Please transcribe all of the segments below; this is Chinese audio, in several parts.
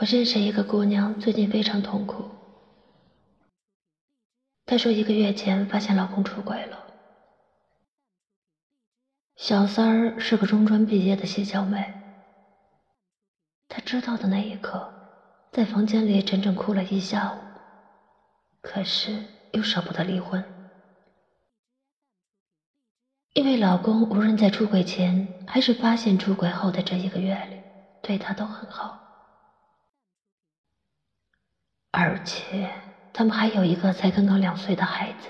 我认识一个姑娘，最近非常痛苦。她说，一个月前发现老公出轨了。小三儿是个中专毕业的谢小妹。她知道的那一刻，在房间里整整哭了一下午，可是又舍不得离婚，因为老公无论在出轨前还是发现出轨后的这一个月里，对她都很好。而且他们还有一个才刚刚两岁的孩子，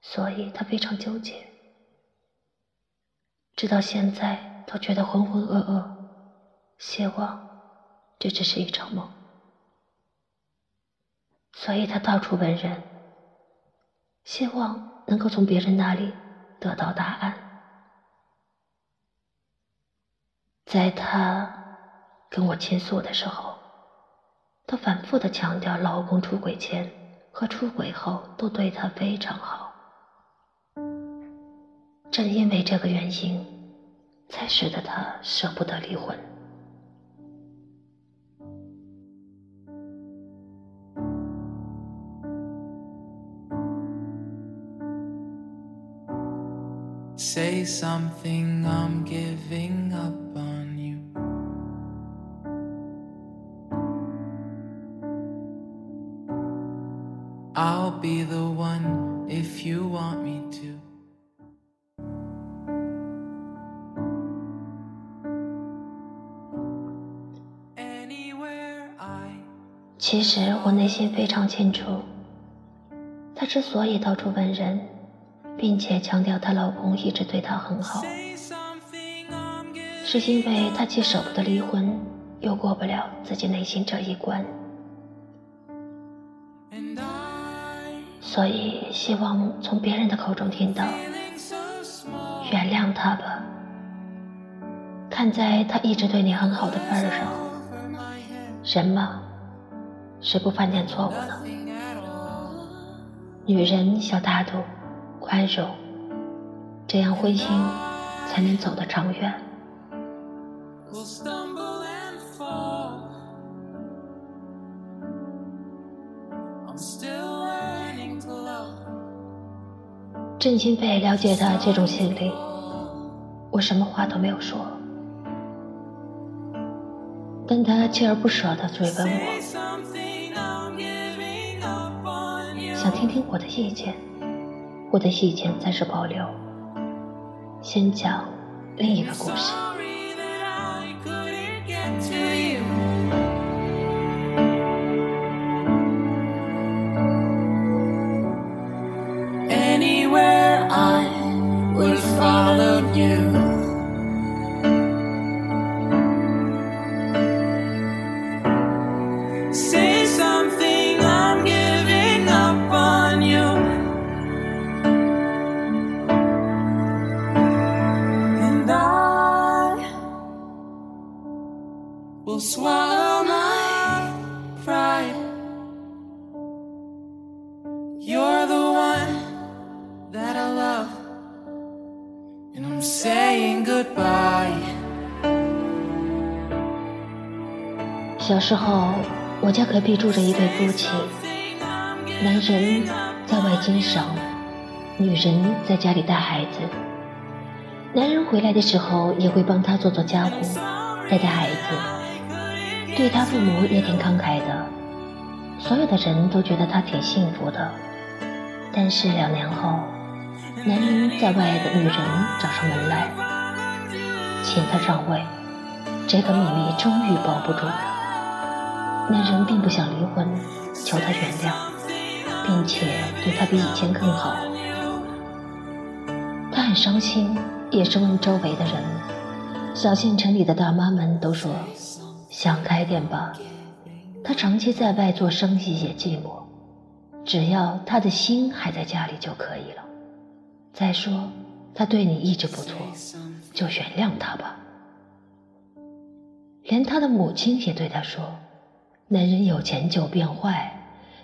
所以他非常纠结，直到现在都觉得浑浑噩噩，希望这只是一场梦，所以他到处问人，希望能够从别人那里得到答案。在他跟我倾诉的时候。她反复的强调，老公出轨前和出轨后都对她非常好。正因为这个原因，才使得她舍不得离婚。Be the one if you want me to 其实我内心非常清楚，她之所以到处问人，并且强调她老公一直对她很好，是因为她既舍不得离婚，又过不了自己内心这一关。所以，希望从别人的口中听到“原谅他吧”。看在他一直对你很好的份上，人嘛，谁不犯点错误呢？女人小大度、宽容，这样婚姻才能走得长远。郑钦飞了解他这种心理，我什么话都没有说，但他锲而不舍地追问我，想听听我的意见。我的意见暂时保留，先讲另一个故事。you. 小时候，我家隔壁住着一对夫妻，男人在外经商，女人在家里带孩子。男人回来的时候也会帮他做做家务，带带孩子，对他父母也挺慷慨的。所有的人都觉得他挺幸福的。但是两年后，男人在外的女人找上门来，请他上位，这个秘密终于保不住了。男人并不想离婚，求她原谅，并且对她比以前更好。他很伤心，也是问周围的人。小县城里的大妈们都说：“想开点吧，他长期在外做生意也寂寞，只要他的心还在家里就可以了。再说，他对你一直不错，就原谅他吧。”连他的母亲也对他说。男人有钱就变坏，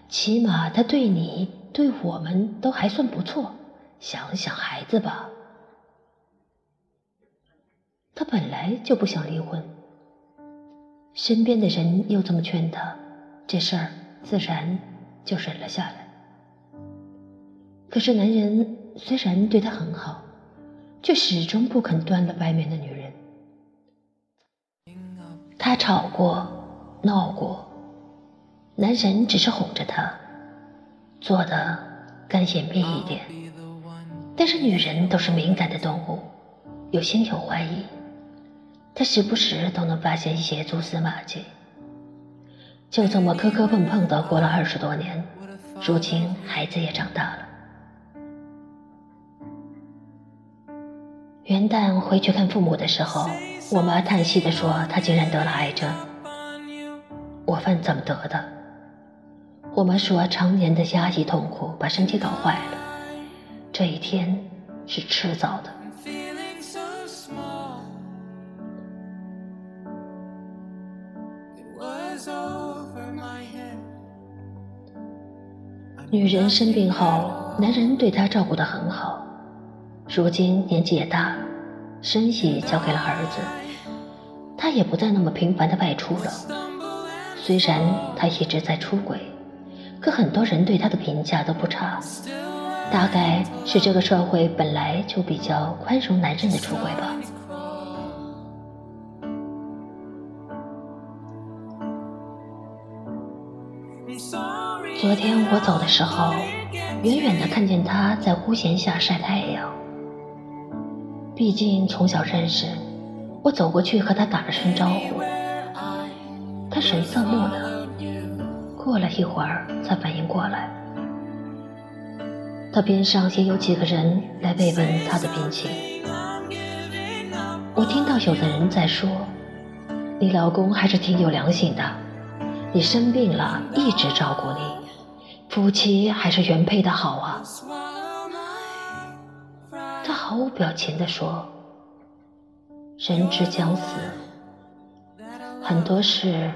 起码他对你、对我们都还算不错。想想孩子吧。他本来就不想离婚，身边的人又这么劝他，这事儿自然就忍了下来。可是男人虽然对他很好，却始终不肯断了外面的女人。他吵过，闹过，男人只是哄着她，做的更隐秘一点。但是女人都是敏感的动物，有心有怀疑。他时不时都能发现一些蛛丝马迹，就这么磕磕碰碰的过了二十多年，如今孩子也长大了。元旦回去看父母的时候，我妈叹息的说：“她竟然得了癌症。”我问怎么得的，我妈说：“常年的压抑痛苦把身体搞坏了，这一天是迟早的。”女人生病后，男人对她照顾得很好。如今年纪也大，生意交给了儿子，他也不再那么频繁的外出了。虽然他一直在出轨，可很多人对他的评价都不差。大概是这个社会本来就比较宽容男人的出轨吧。昨天我走的时候，远远的看见他在屋檐下晒太阳。毕竟从小认识，我走过去和他打了声招呼，他神色木讷，过了一会儿才反应过来。他边上也有几个人来慰问他的病情。我听到有的人在说：“你老公还是挺有良心的，你生病了一直照顾你。”夫妻还是原配的好啊！毫无表情地说：“人之将死，很多事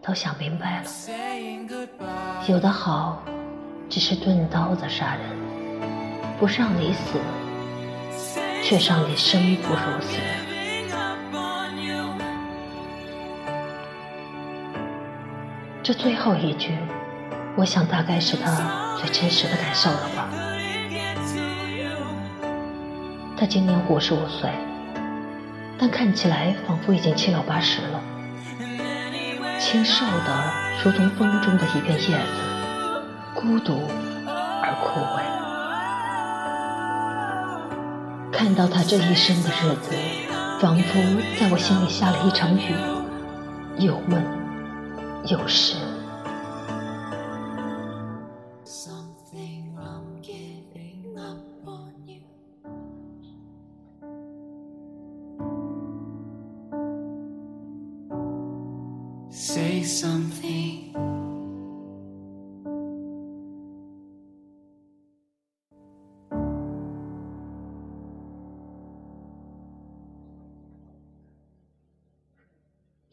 都想明白了。有的好，只是钝刀子杀人，不让你死，却让你生不如死。”这最后一句。我想，大概是他最真实的感受了吧。他今年五十五岁，但看起来仿佛已经七老八十了，清瘦的如同风中的一片叶子，孤独而枯萎。看到他这一生的日子，仿佛在我心里下了一场雨，又闷又湿。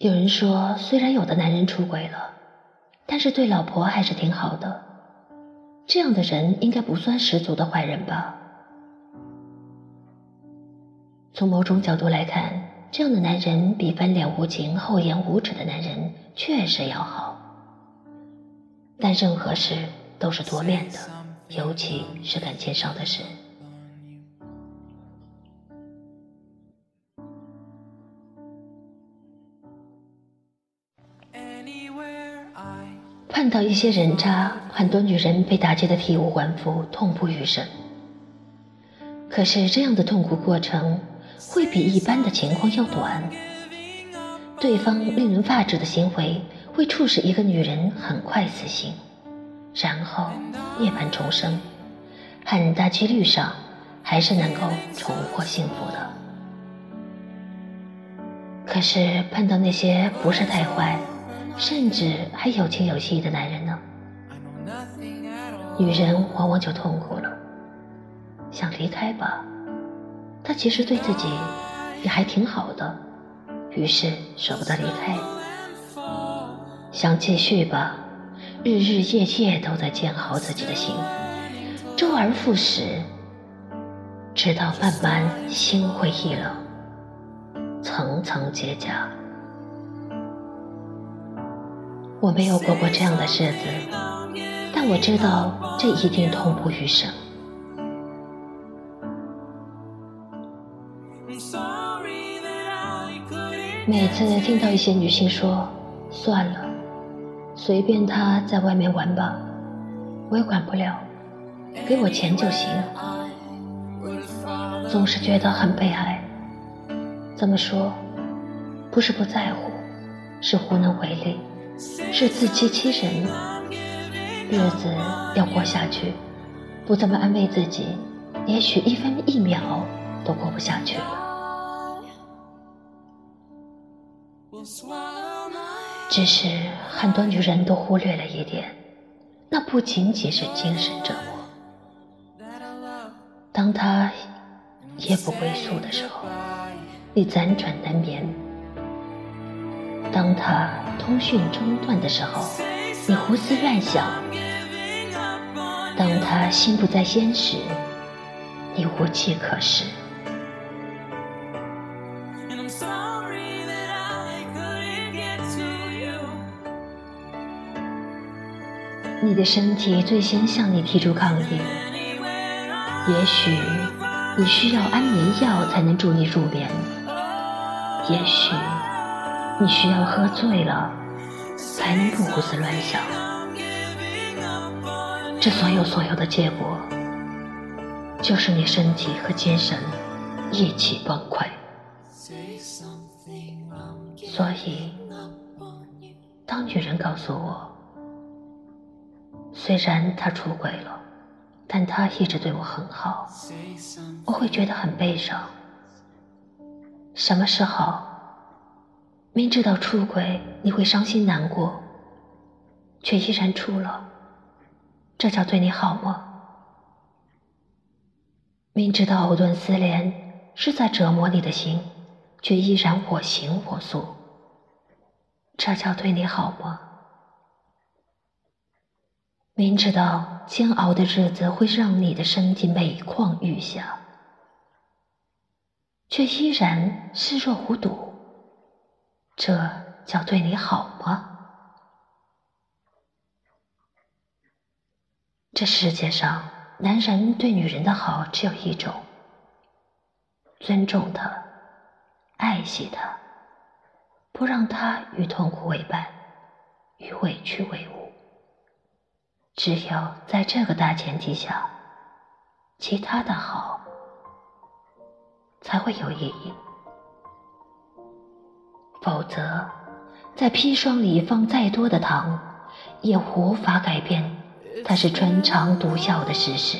有人说，虽然有的男人出轨了，但是对老婆还是挺好的。这样的人应该不算十足的坏人吧？从某种角度来看。这样的男人比翻脸无情、厚颜无耻的男人确实要好，但任何事都是多面的，尤其是感情上的事。看到一些人渣，很多女人被打击的体无完肤、痛不欲生。可是这样的痛苦过程。会比一般的情况要短。对方令人发指的行为会促使一个女人很快死心，然后涅槃重生，很大几率上还是能够重获幸福的。可是碰到那些不是太坏，甚至还有情有义的男人呢？女人往往就痛苦了，想离开吧。他其实对自己也还挺好的，于是舍不得离开。想继续吧，日日夜夜都在煎熬自己的心，周而复始，直到慢慢心灰意冷，层层结痂。我没有过过这样的日子，但我知道这一定痛不欲生。每次听到一些女性说“算了，随便他在外面玩吧，我也管不了，给我钱就行”，总是觉得很悲哀。怎么说？不是不在乎，是无能为力。是自欺欺人，日子要过下去，不这么安慰自己，也许一分一秒都过不下去了。只是很多女人都忽略了一点，那不仅仅是精神折磨。当他夜不归宿的时候，你辗转难眠。当他通讯中断的时候，你胡思乱想；当他心不在焉时，你无计可施。你的身体最先向你提出抗议。也许你需要安眠药才能助你入眠。也许。你需要喝醉了，才能不胡思乱想。这所有所有的结果，就是你身体和精神一起崩溃。所以，当女人告诉我，虽然他出轨了，但他一直对我很好，我会觉得很悲伤。什么是好？明知道出轨你会伤心难过，却依然出了，这叫对你好吗？明知道藕断丝连是在折磨你的心，却依然我行我素，这叫对你好吗？明知道煎熬的日子会让你的身体每况愈下，却依然视若无睹。这叫对你好吗？这世界上，男人对女人的好只有一种：尊重她，爱惜她，不让她与痛苦为伴，与委屈为伍。只有在这个大前提下，其他的好才会有意义。否则，在砒霜里放再多的糖，也无法改变它是穿肠毒药的事实。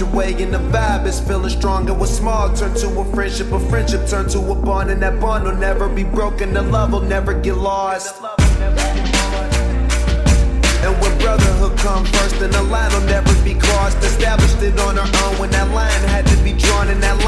your way and the vibe is feeling strong and what's small turn to a friendship, a friendship turn to a bond. And that bond will never be broken, the love will never get lost. Come first, and the line will never be crossed. Established it on our own when that line had to be drawn, and that line